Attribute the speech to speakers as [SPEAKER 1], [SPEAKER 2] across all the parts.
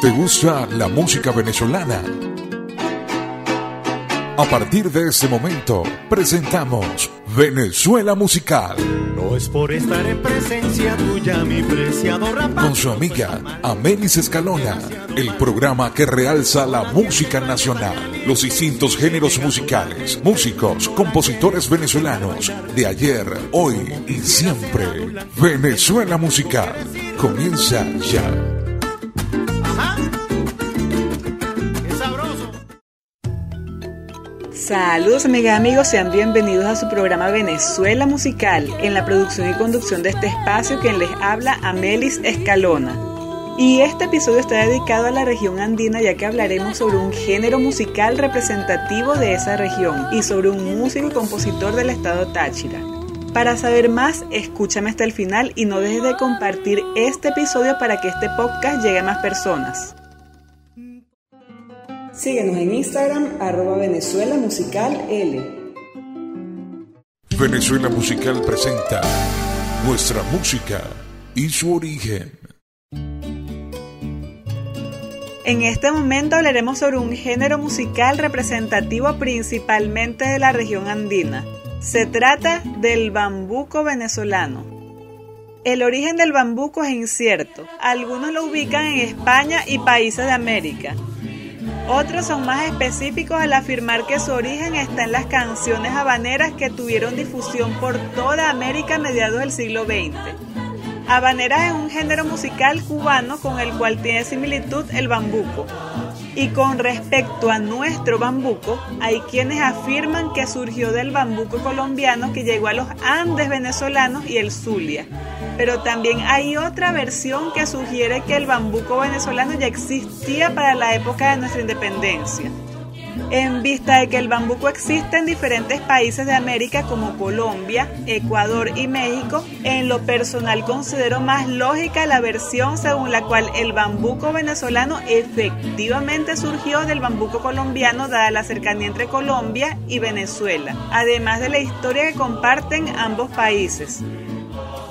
[SPEAKER 1] ¿Te gusta la música venezolana? A partir de este momento, presentamos Venezuela Musical.
[SPEAKER 2] No es por estar en presencia tuya, mi preciado
[SPEAKER 1] Con su amiga Amelis Escalona, el programa que realza la música nacional, los distintos géneros musicales, músicos, compositores venezolanos de ayer, hoy y siempre. Venezuela Musical comienza ya.
[SPEAKER 3] Saludos amigas amigos, sean bienvenidos a su programa Venezuela Musical, en la producción y conducción de este espacio quien les habla Amelis Escalona. Y este episodio está dedicado a la región andina ya que hablaremos sobre un género musical representativo de esa región y sobre un músico y compositor del estado Táchira. Para saber más, escúchame hasta el final y no dejes de compartir este episodio para que este podcast llegue a más personas. Síguenos en Instagram, arroba Venezuela Musical L.
[SPEAKER 1] Venezuela Musical presenta nuestra música y su origen.
[SPEAKER 3] En este momento hablaremos sobre un género musical representativo principalmente de la región andina. Se trata del bambuco venezolano. El origen del bambuco es incierto. Algunos lo ubican en España y países de América. Otros son más específicos al afirmar que su origen está en las canciones habaneras que tuvieron difusión por toda América a mediados del siglo XX. Habaneras es un género musical cubano con el cual tiene similitud el bambuco. Y con respecto a nuestro bambuco, hay quienes afirman que surgió del bambuco colombiano que llegó a los Andes venezolanos y el Zulia pero también hay otra versión que sugiere que el bambuco venezolano ya existía para la época de nuestra independencia. En vista de que el bambuco existe en diferentes países de América como Colombia, Ecuador y México, en lo personal considero más lógica la versión según la cual el bambuco venezolano efectivamente surgió del bambuco colombiano dada la cercanía entre Colombia y Venezuela, además de la historia que comparten ambos países.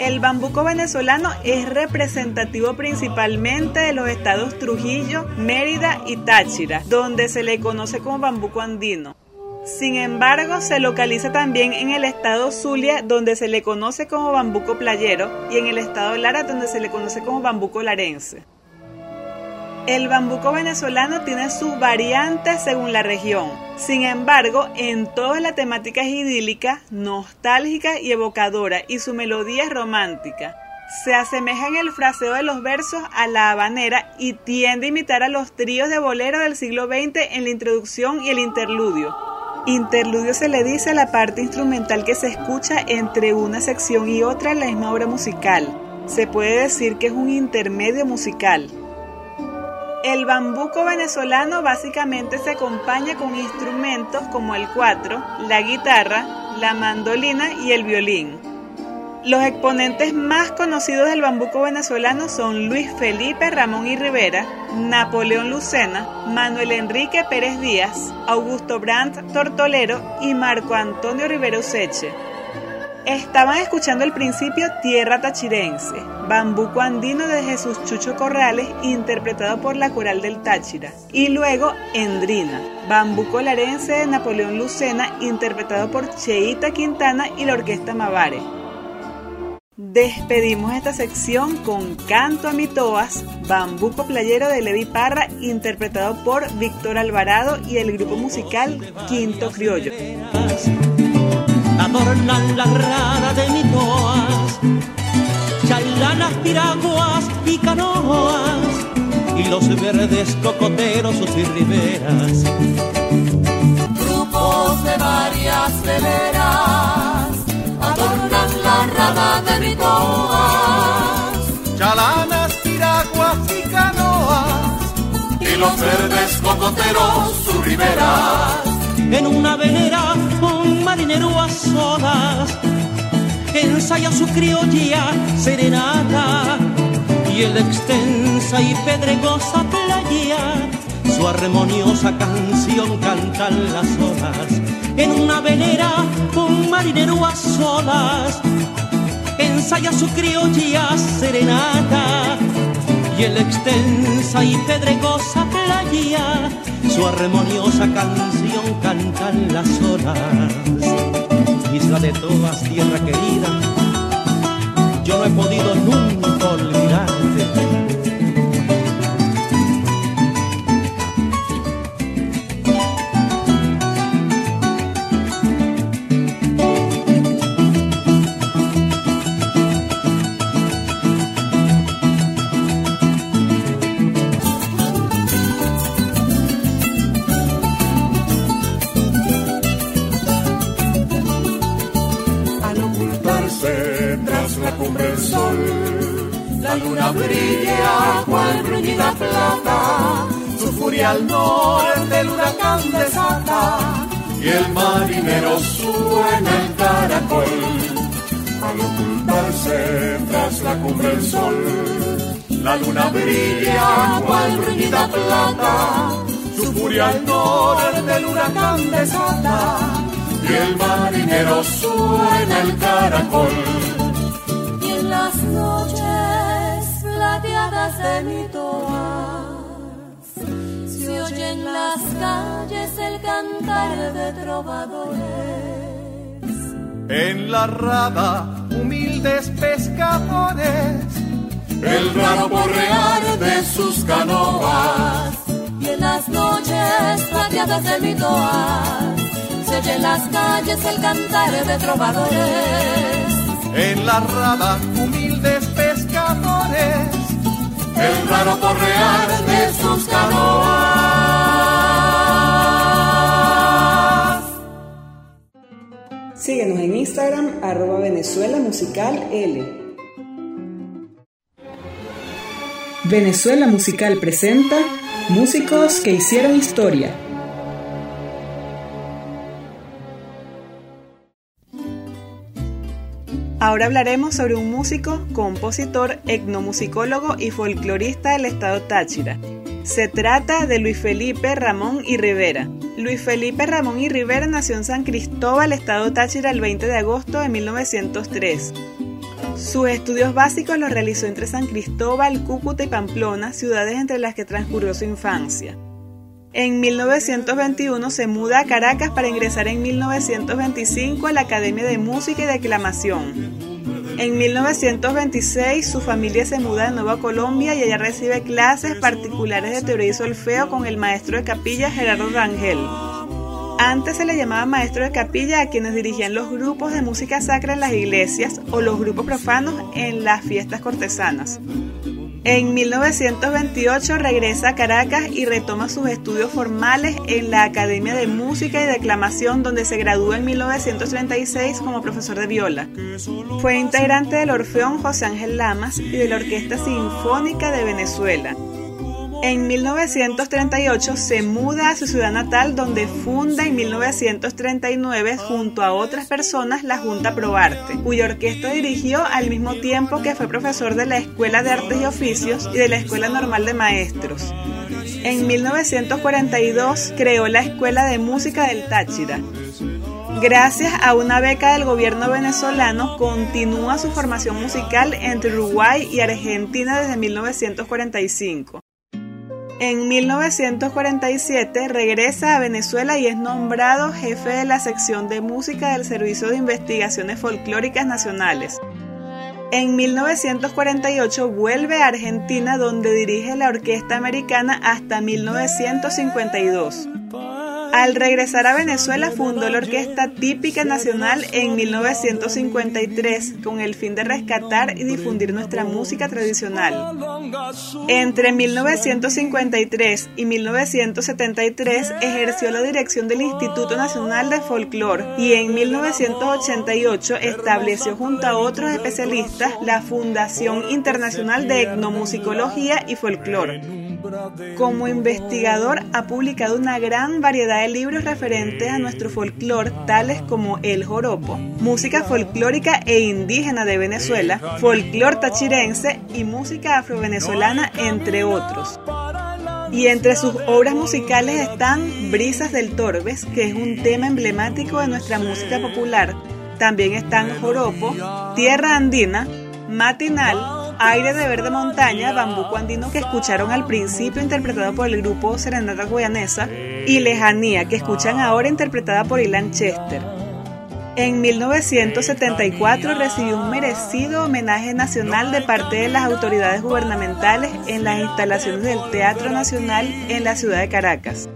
[SPEAKER 3] El bambuco venezolano es representativo principalmente de los estados Trujillo, Mérida y Táchira, donde se le conoce como bambuco andino. Sin embargo, se localiza también en el estado Zulia, donde se le conoce como bambuco playero, y en el estado Lara, donde se le conoce como bambuco larense. El bambuco venezolano tiene sus variantes según la región. Sin embargo, en toda la temática es idílica, nostálgica y evocadora y su melodía es romántica. Se asemeja en el fraseo de los versos a la habanera y tiende a imitar a los tríos de bolero del siglo XX en la introducción y el interludio. Interludio se le dice a la parte instrumental que se escucha entre una sección y otra en la misma obra musical. Se puede decir que es un intermedio musical. El bambuco venezolano básicamente se acompaña con instrumentos como el cuatro, la guitarra, la mandolina y el violín. Los exponentes más conocidos del bambuco venezolano son Luis Felipe Ramón y Rivera, Napoleón Lucena, Manuel Enrique Pérez Díaz, Augusto Brandt Tortolero y Marco Antonio Rivero Seche. Estaban escuchando el principio Tierra Tachirense, Bambuco Andino de Jesús Chucho Corrales, interpretado por la Coral del Táchira. Y luego Endrina, Bambuco Larense de Napoleón Lucena, interpretado por Cheita Quintana y la Orquesta Mavare. Despedimos esta sección con Canto a Mitoas, Bambuco Playero de Levi Parra, interpretado por Víctor Alvarado y el grupo musical Quinto Criollo
[SPEAKER 4] adornan la rara de mitoas, chailanas, piraguas y canoas, y los verdes cocoteros sus riberas.
[SPEAKER 5] Grupos de varias veleras adornan la rada de mitoas,
[SPEAKER 2] chalanas, piraguas y canoas,
[SPEAKER 5] y los verdes cocoteros sus riberas
[SPEAKER 4] en una venera un marinero a solas. Ensaya su criolla serenata y en la extensa y pedregosa playa. Su armoniosa canción cantan las olas. En una venera un marinero a solas. Ensaya su criolla serenata y en la extensa y pedregosa playa. Su armoniosa canción cantan las olas. Isla de todas, tierra querida, yo no he podido nunca
[SPEAKER 5] al norte el huracán desata y el marinero suena el caracol. Al ocultarse tras la cumbre el sol, la luna brilla cual bruñida plata. Su furia al norte el huracán desata y el marinero suena el caracol.
[SPEAKER 6] Las noches plateadas de mi toa oye en las calles el cantar de trovadores.
[SPEAKER 2] En la rada, humildes pescadores,
[SPEAKER 5] el raro porrear de sus canoas.
[SPEAKER 6] Y en las noches plateadas de mi toa, se oye en las calles el cantar de trovadores.
[SPEAKER 2] En la rada, humildes pescadores,
[SPEAKER 5] el raro correar de sus canoas.
[SPEAKER 3] Síguenos en Instagram, arroba Venezuela Musical L. Venezuela Musical presenta músicos que hicieron historia. Ahora hablaremos sobre un músico, compositor, etnomusicólogo y folclorista del estado Táchira. Se trata de Luis Felipe Ramón y Rivera. Luis Felipe Ramón y Rivera nació en San Cristóbal, estado Táchira, el 20 de agosto de 1903. Sus estudios básicos los realizó entre San Cristóbal, Cúcuta y Pamplona, ciudades entre las que transcurrió su infancia. En 1921 se muda a Caracas para ingresar en 1925 a la Academia de Música y Declamación. En 1926 su familia se muda de nuevo a Colombia y allá recibe clases particulares de teoría y solfeo con el maestro de capilla Gerardo Rangel. Antes se le llamaba maestro de capilla a quienes dirigían los grupos de música sacra en las iglesias o los grupos profanos en las fiestas cortesanas. En 1928 regresa a Caracas y retoma sus estudios formales en la Academia de Música y Declamación donde se graduó en 1936 como profesor de viola. Fue integrante del Orfeón José Ángel Lamas y de la Orquesta Sinfónica de Venezuela. En 1938 se muda a su ciudad natal donde funda en 1939 junto a otras personas la Junta Pro Arte, cuya orquesta dirigió al mismo tiempo que fue profesor de la Escuela de Artes y Oficios y de la Escuela Normal de Maestros. En 1942 creó la Escuela de Música del Táchira. Gracias a una beca del gobierno venezolano, continúa su formación musical entre Uruguay y Argentina desde 1945. En 1947 regresa a Venezuela y es nombrado jefe de la sección de música del Servicio de Investigaciones Folclóricas Nacionales. En 1948 vuelve a Argentina donde dirige la Orquesta Americana hasta 1952. Al regresar a Venezuela fundó la Orquesta Típica Nacional en 1953 con el fin de rescatar y difundir nuestra música tradicional. Entre 1953 y 1973 ejerció la dirección del Instituto Nacional de Folclore y en 1988 estableció junto a otros especialistas la Fundación Internacional de Etnomusicología y Folclore. Como investigador ha publicado una gran variedad de libros referentes a nuestro folclore, tales como El Joropo, música folclórica e indígena de Venezuela, folclore tachirense y música afrovenezolana, entre otros. Y entre sus obras musicales están Brisas del Torbes, que es un tema emblemático de nuestra música popular. También están Joropo, Tierra Andina, Matinal, Aire de Verde Montaña, Bambuco Andino que escucharon al principio interpretado por el grupo Serenata Guyanesa y Lejanía que escuchan ahora interpretada por Ilan Chester. En 1974 recibió un merecido homenaje nacional de parte de las autoridades gubernamentales en las instalaciones del Teatro Nacional en la ciudad de Caracas.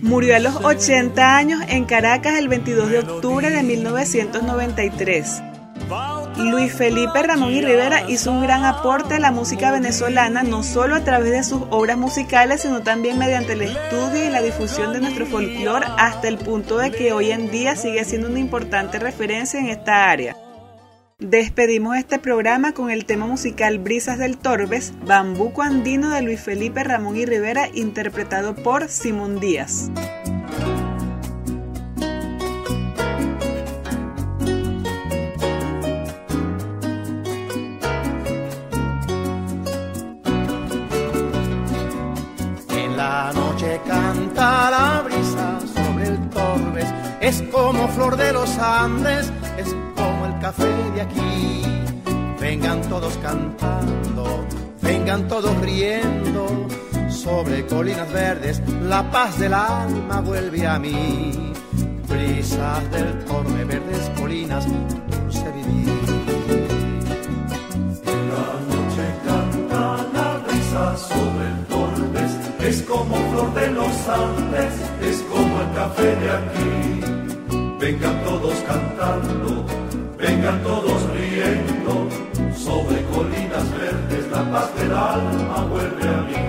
[SPEAKER 3] Murió a los 80 años en Caracas el 22 de octubre de 1993. Luis Felipe Ramón y Rivera hizo un gran aporte a la música venezolana, no solo a través de sus obras musicales, sino también mediante el estudio y la difusión de nuestro folclore, hasta el punto de que hoy en día sigue siendo una importante referencia en esta área. Despedimos este programa con el tema musical Brisas del Torbes, Bambuco Andino de Luis Felipe Ramón y Rivera, interpretado por Simón Díaz.
[SPEAKER 2] Como flor de los Andes, es como el café de aquí. Vengan todos cantando, vengan todos riendo, sobre colinas verdes la paz del alma vuelve a mí. Brisas del Torbe, verdes colinas, dulce vivir.
[SPEAKER 5] La noche canta la brisa sobre el Torbes, es como flor de los Andes, es como el café de aquí. Vengan todos cantando, vengan todos riendo, sobre colinas verdes la paz del alma vuelve a mí.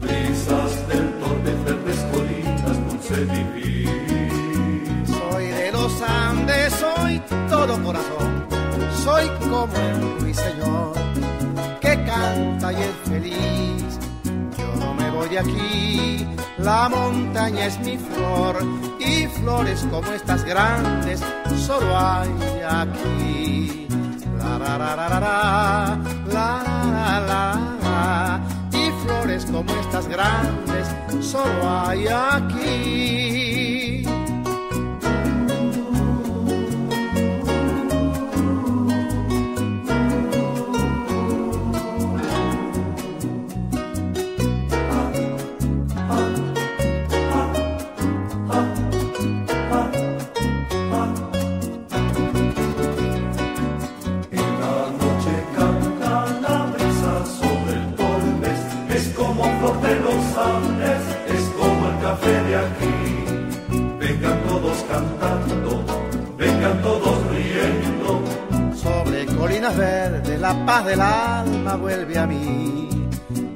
[SPEAKER 5] Brisas del Torbes, verdes colinas, dulce vivir.
[SPEAKER 2] Soy de los Andes, soy todo corazón, soy como el ruiseñor que canta y es feliz. Yo no me voy de aquí, la montaña es mi flor y flores como estas grandes solo hay aquí. La la la la la la la la y flores como estas grandes solo hay aquí. Paz del alma vuelve a mí.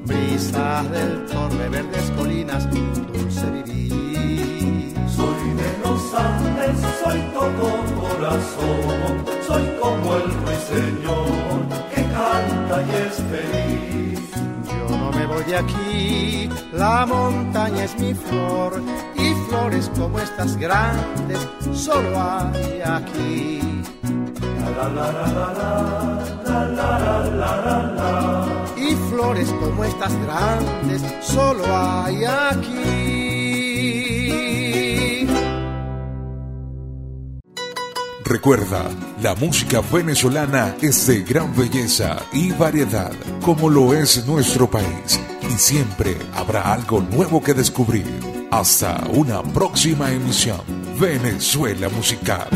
[SPEAKER 2] Brisas del torre, verdes colinas, dulce vivir.
[SPEAKER 5] soy de los Andes, soy todo corazón, soy como el ruiseñor que canta y es feliz.
[SPEAKER 2] Yo no me voy de aquí, la montaña es mi flor y flores como estas grandes solo hay aquí. Y flores como estas grandes solo hay aquí.
[SPEAKER 1] Recuerda, la música venezolana es de gran belleza y variedad, como lo es nuestro país, y siempre habrá algo nuevo que descubrir. Hasta una próxima emisión, Venezuela Musical.